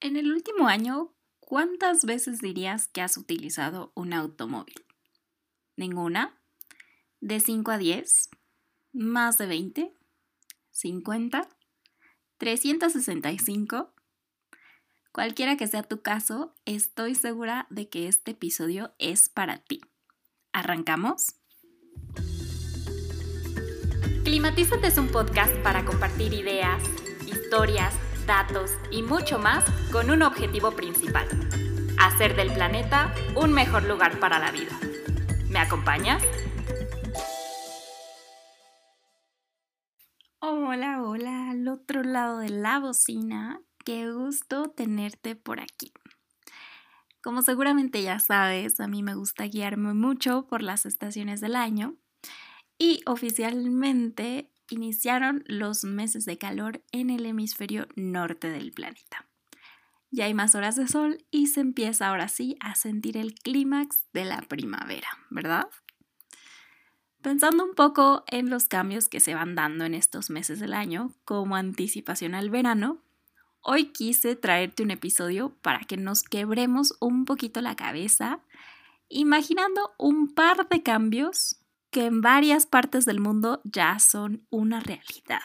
En el último año, ¿cuántas veces dirías que has utilizado un automóvil? ¿Ninguna? ¿De 5 a 10? ¿Más de 20? ¿50? ¿365? Cualquiera que sea tu caso, estoy segura de que este episodio es para ti. ¿Arrancamos? Climatízate es un podcast para compartir ideas, historias, datos y mucho más con un objetivo principal, hacer del planeta un mejor lugar para la vida. ¿Me acompañas? Hola, hola, al otro lado de la bocina. Qué gusto tenerte por aquí. Como seguramente ya sabes, a mí me gusta guiarme mucho por las estaciones del año y oficialmente iniciaron los meses de calor en el hemisferio norte del planeta. Ya hay más horas de sol y se empieza ahora sí a sentir el clímax de la primavera, ¿verdad? Pensando un poco en los cambios que se van dando en estos meses del año como anticipación al verano, hoy quise traerte un episodio para que nos quebremos un poquito la cabeza imaginando un par de cambios que en varias partes del mundo ya son una realidad.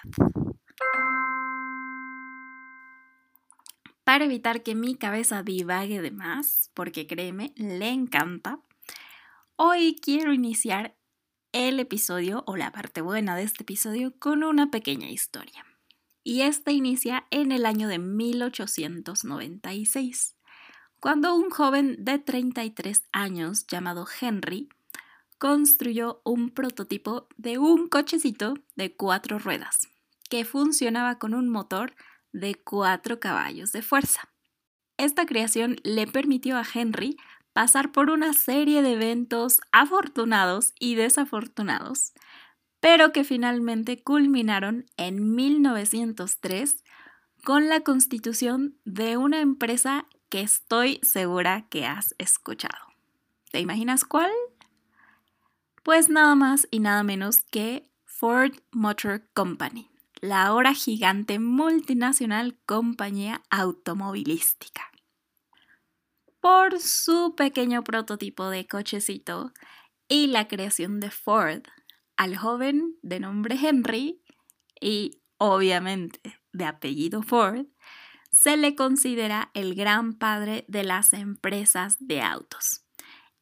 Para evitar que mi cabeza divague de más, porque créeme, le encanta, hoy quiero iniciar el episodio o la parte buena de este episodio con una pequeña historia. Y esta inicia en el año de 1896, cuando un joven de 33 años llamado Henry construyó un prototipo de un cochecito de cuatro ruedas que funcionaba con un motor de cuatro caballos de fuerza. Esta creación le permitió a Henry pasar por una serie de eventos afortunados y desafortunados, pero que finalmente culminaron en 1903 con la constitución de una empresa que estoy segura que has escuchado. ¿Te imaginas cuál? Pues nada más y nada menos que Ford Motor Company, la ahora gigante multinacional compañía automovilística. Por su pequeño prototipo de cochecito y la creación de Ford, al joven de nombre Henry y obviamente de apellido Ford, se le considera el gran padre de las empresas de autos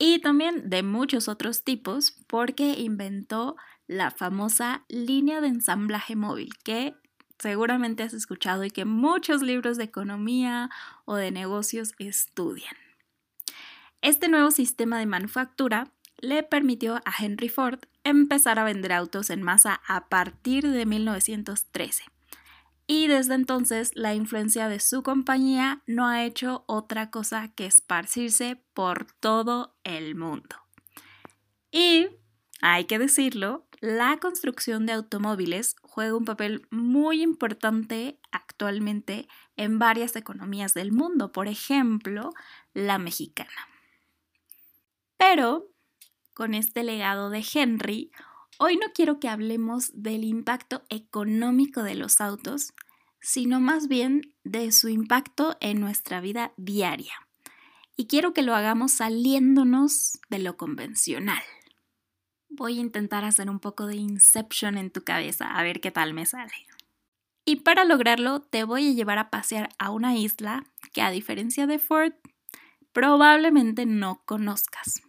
y también de muchos otros tipos porque inventó la famosa línea de ensamblaje móvil que seguramente has escuchado y que muchos libros de economía o de negocios estudian. Este nuevo sistema de manufactura le permitió a Henry Ford empezar a vender autos en masa a partir de 1913 y desde entonces la influencia de su compañía no ha hecho otra cosa que esparcirse por todo el mundo. Y, hay que decirlo, la construcción de automóviles juega un papel muy importante actualmente en varias economías del mundo, por ejemplo, la mexicana. Pero, con este legado de Henry, Hoy no quiero que hablemos del impacto económico de los autos, sino más bien de su impacto en nuestra vida diaria. Y quiero que lo hagamos saliéndonos de lo convencional. Voy a intentar hacer un poco de inception en tu cabeza, a ver qué tal me sale. Y para lograrlo te voy a llevar a pasear a una isla que a diferencia de Ford, probablemente no conozcas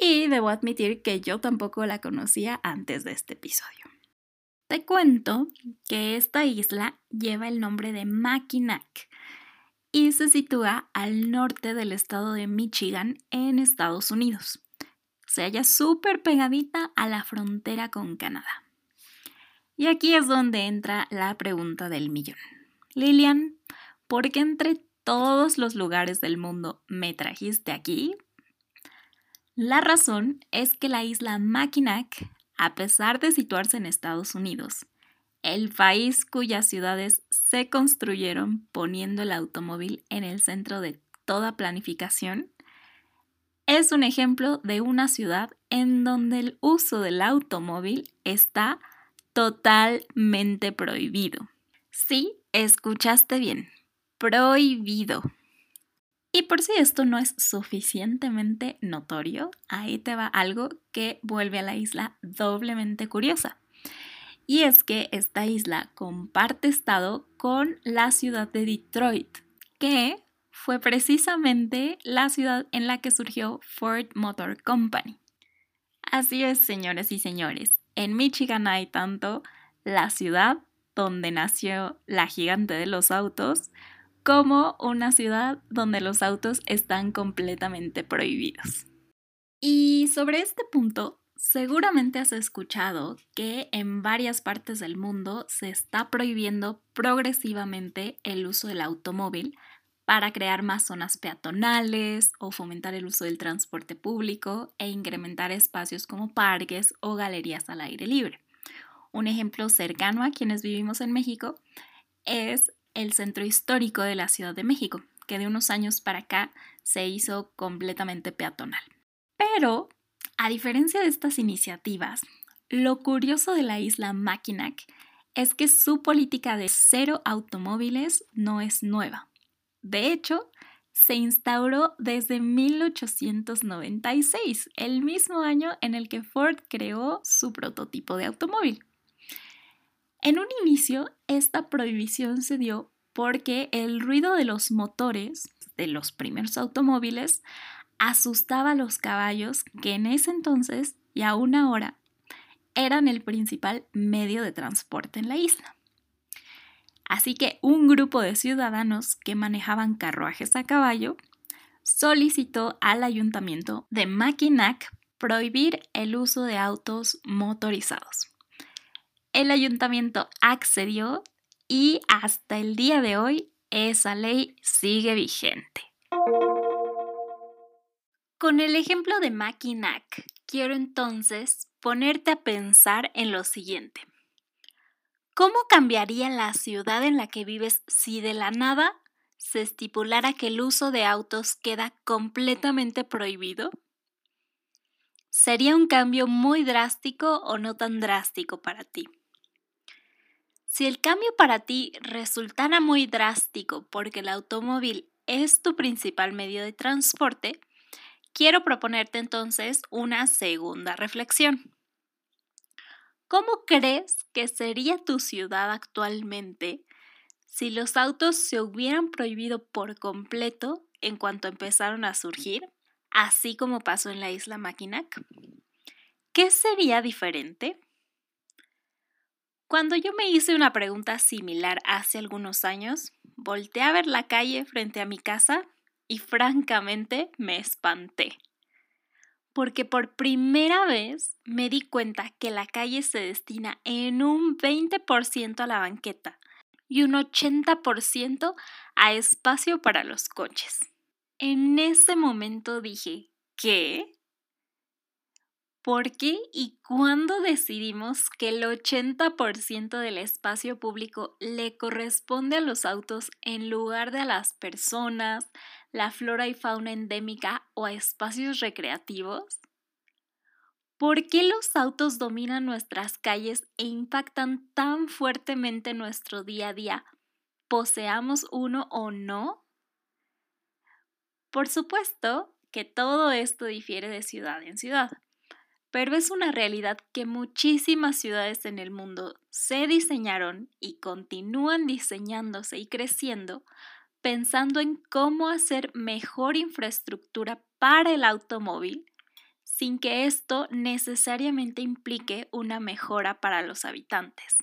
y debo admitir que yo tampoco la conocía antes de este episodio. Te cuento que esta isla lleva el nombre de Mackinac y se sitúa al norte del estado de Michigan en Estados Unidos. Se halla súper pegadita a la frontera con Canadá. Y aquí es donde entra la pregunta del millón. Lilian, ¿por qué entre todos los lugares del mundo me trajiste aquí? La razón es que la isla Mackinac, a pesar de situarse en Estados Unidos, el país cuyas ciudades se construyeron poniendo el automóvil en el centro de toda planificación, es un ejemplo de una ciudad en donde el uso del automóvil está totalmente prohibido. Sí, escuchaste bien, prohibido. Y por si esto no es suficientemente notorio, ahí te va algo que vuelve a la isla doblemente curiosa. Y es que esta isla comparte estado con la ciudad de Detroit, que fue precisamente la ciudad en la que surgió Ford Motor Company. Así es, señores y señores, en Michigan hay tanto la ciudad donde nació la gigante de los autos, como una ciudad donde los autos están completamente prohibidos. Y sobre este punto, seguramente has escuchado que en varias partes del mundo se está prohibiendo progresivamente el uso del automóvil para crear más zonas peatonales o fomentar el uso del transporte público e incrementar espacios como parques o galerías al aire libre. Un ejemplo cercano a quienes vivimos en México es el centro histórico de la Ciudad de México, que de unos años para acá se hizo completamente peatonal. Pero, a diferencia de estas iniciativas, lo curioso de la isla Mackinac es que su política de cero automóviles no es nueva. De hecho, se instauró desde 1896, el mismo año en el que Ford creó su prototipo de automóvil. En un inicio, esta prohibición se dio porque el ruido de los motores de los primeros automóviles asustaba a los caballos que en ese entonces y aún ahora eran el principal medio de transporte en la isla. Así que un grupo de ciudadanos que manejaban carruajes a caballo solicitó al ayuntamiento de Mackinac prohibir el uso de autos motorizados el ayuntamiento accedió y hasta el día de hoy esa ley sigue vigente. Con el ejemplo de Mackinac, quiero entonces ponerte a pensar en lo siguiente. ¿Cómo cambiaría la ciudad en la que vives si de la nada se estipulara que el uso de autos queda completamente prohibido? ¿Sería un cambio muy drástico o no tan drástico para ti? Si el cambio para ti resultara muy drástico porque el automóvil es tu principal medio de transporte, quiero proponerte entonces una segunda reflexión. ¿Cómo crees que sería tu ciudad actualmente si los autos se hubieran prohibido por completo en cuanto empezaron a surgir, así como pasó en la isla Mackinac? ¿Qué sería diferente? Cuando yo me hice una pregunta similar hace algunos años, volteé a ver la calle frente a mi casa y francamente me espanté. Porque por primera vez me di cuenta que la calle se destina en un 20% a la banqueta y un 80% a espacio para los coches. En ese momento dije, ¿qué? ¿Por qué y cuándo decidimos que el 80% del espacio público le corresponde a los autos en lugar de a las personas, la flora y fauna endémica o a espacios recreativos? ¿Por qué los autos dominan nuestras calles e impactan tan fuertemente nuestro día a día, poseamos uno o no? Por supuesto que todo esto difiere de ciudad en ciudad pero es una realidad que muchísimas ciudades en el mundo se diseñaron y continúan diseñándose y creciendo pensando en cómo hacer mejor infraestructura para el automóvil sin que esto necesariamente implique una mejora para los habitantes.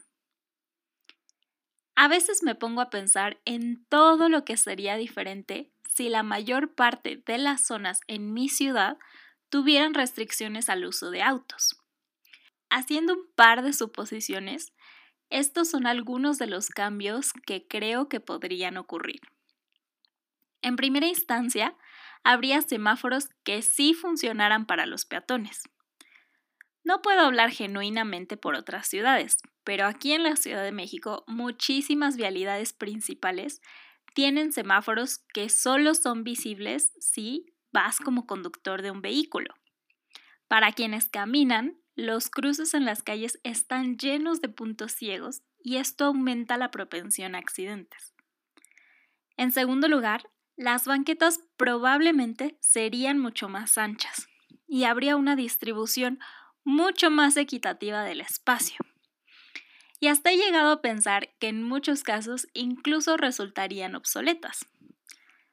A veces me pongo a pensar en todo lo que sería diferente si la mayor parte de las zonas en mi ciudad tuvieran restricciones al uso de autos. Haciendo un par de suposiciones, estos son algunos de los cambios que creo que podrían ocurrir. En primera instancia, habría semáforos que sí funcionaran para los peatones. No puedo hablar genuinamente por otras ciudades, pero aquí en la Ciudad de México muchísimas vialidades principales tienen semáforos que solo son visibles si vas como conductor de un vehículo. Para quienes caminan, los cruces en las calles están llenos de puntos ciegos y esto aumenta la propensión a accidentes. En segundo lugar, las banquetas probablemente serían mucho más anchas y habría una distribución mucho más equitativa del espacio. Y hasta he llegado a pensar que en muchos casos incluso resultarían obsoletas.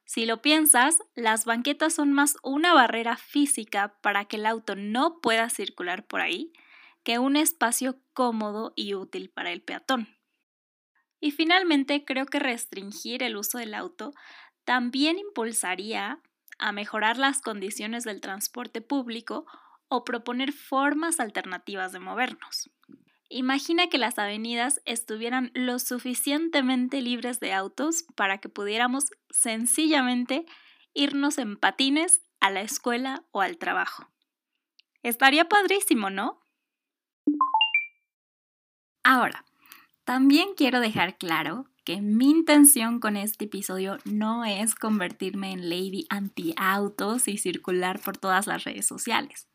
Si lo piensas, las banquetas son más una barrera física para que el auto no pueda circular por ahí que un espacio cómodo y útil para el peatón. Y finalmente, creo que restringir el uso del auto también impulsaría a mejorar las condiciones del transporte público o proponer formas alternativas de movernos. Imagina que las avenidas estuvieran lo suficientemente libres de autos para que pudiéramos sencillamente irnos en patines a la escuela o al trabajo. Estaría padrísimo, ¿no? Ahora, también quiero dejar claro que mi intención con este episodio no es convertirme en lady anti-autos y circular por todas las redes sociales.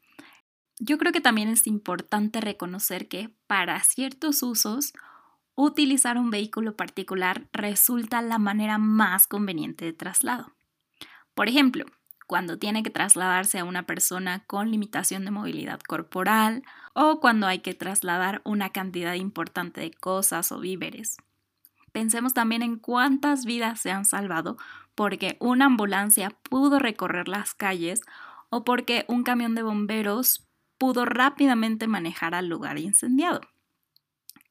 Yo creo que también es importante reconocer que para ciertos usos, utilizar un vehículo particular resulta la manera más conveniente de traslado. Por ejemplo, cuando tiene que trasladarse a una persona con limitación de movilidad corporal o cuando hay que trasladar una cantidad importante de cosas o víveres. Pensemos también en cuántas vidas se han salvado porque una ambulancia pudo recorrer las calles o porque un camión de bomberos pudo rápidamente manejar al lugar incendiado.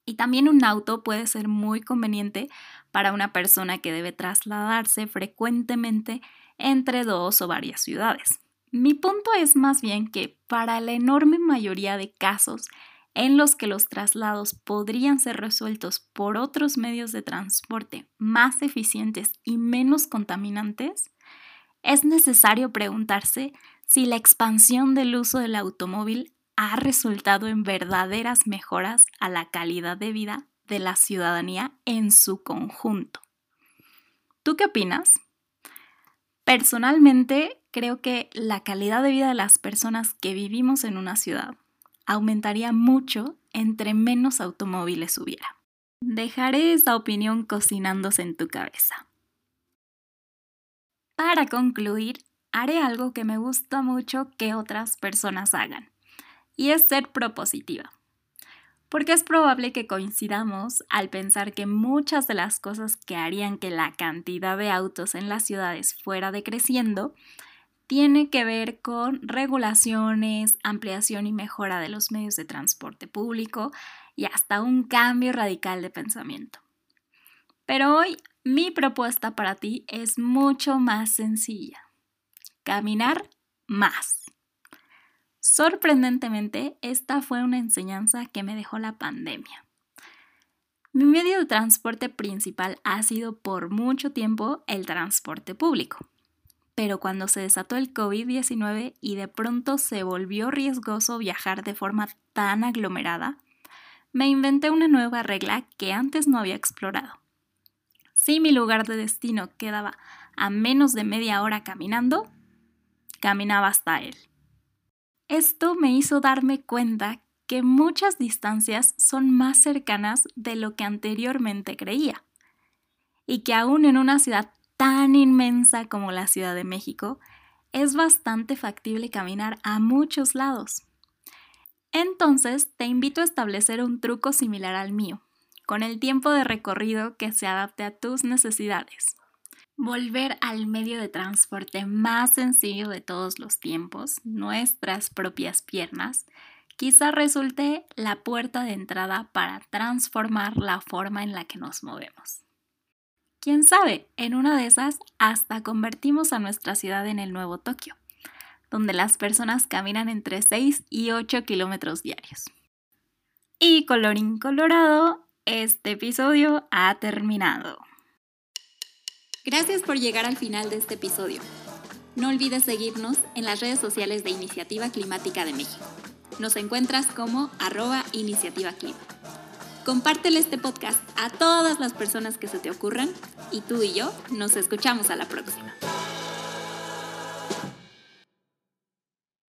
Y también un auto puede ser muy conveniente para una persona que debe trasladarse frecuentemente entre dos o varias ciudades. Mi punto es más bien que para la enorme mayoría de casos en los que los traslados podrían ser resueltos por otros medios de transporte más eficientes y menos contaminantes, es necesario preguntarse si la expansión del uso del automóvil ha resultado en verdaderas mejoras a la calidad de vida de la ciudadanía en su conjunto. ¿Tú qué opinas? Personalmente, creo que la calidad de vida de las personas que vivimos en una ciudad aumentaría mucho entre menos automóviles hubiera. Dejaré esa opinión cocinándose en tu cabeza. Para concluir, haré algo que me gusta mucho que otras personas hagan, y es ser propositiva porque es probable que coincidamos al pensar que muchas de las cosas que harían que la cantidad de autos en las ciudades fuera decreciendo tiene que ver con regulaciones, ampliación y mejora de los medios de transporte público y hasta un cambio radical de pensamiento. Pero hoy mi propuesta para ti es mucho más sencilla. Caminar más. Sorprendentemente, esta fue una enseñanza que me dejó la pandemia. Mi medio de transporte principal ha sido por mucho tiempo el transporte público. Pero cuando se desató el COVID-19 y de pronto se volvió riesgoso viajar de forma tan aglomerada, me inventé una nueva regla que antes no había explorado. Si mi lugar de destino quedaba a menos de media hora caminando, caminaba hasta él. Esto me hizo darme cuenta que muchas distancias son más cercanas de lo que anteriormente creía y que aún en una ciudad tan inmensa como la Ciudad de México, es bastante factible caminar a muchos lados. Entonces, te invito a establecer un truco similar al mío, con el tiempo de recorrido que se adapte a tus necesidades volver al medio de transporte más sencillo de todos los tiempos, nuestras propias piernas, quizá resulte la puerta de entrada para transformar la forma en la que nos movemos. Quién sabe, en una de esas hasta convertimos a nuestra ciudad en el nuevo Tokio, donde las personas caminan entre 6 y 8 kilómetros diarios. Y colorín colorado, este episodio ha terminado. Gracias por llegar al final de este episodio. No olvides seguirnos en las redes sociales de Iniciativa Climática de México. Nos encuentras como arroba iniciativa clima. Compártele este podcast a todas las personas que se te ocurran y tú y yo nos escuchamos a la próxima.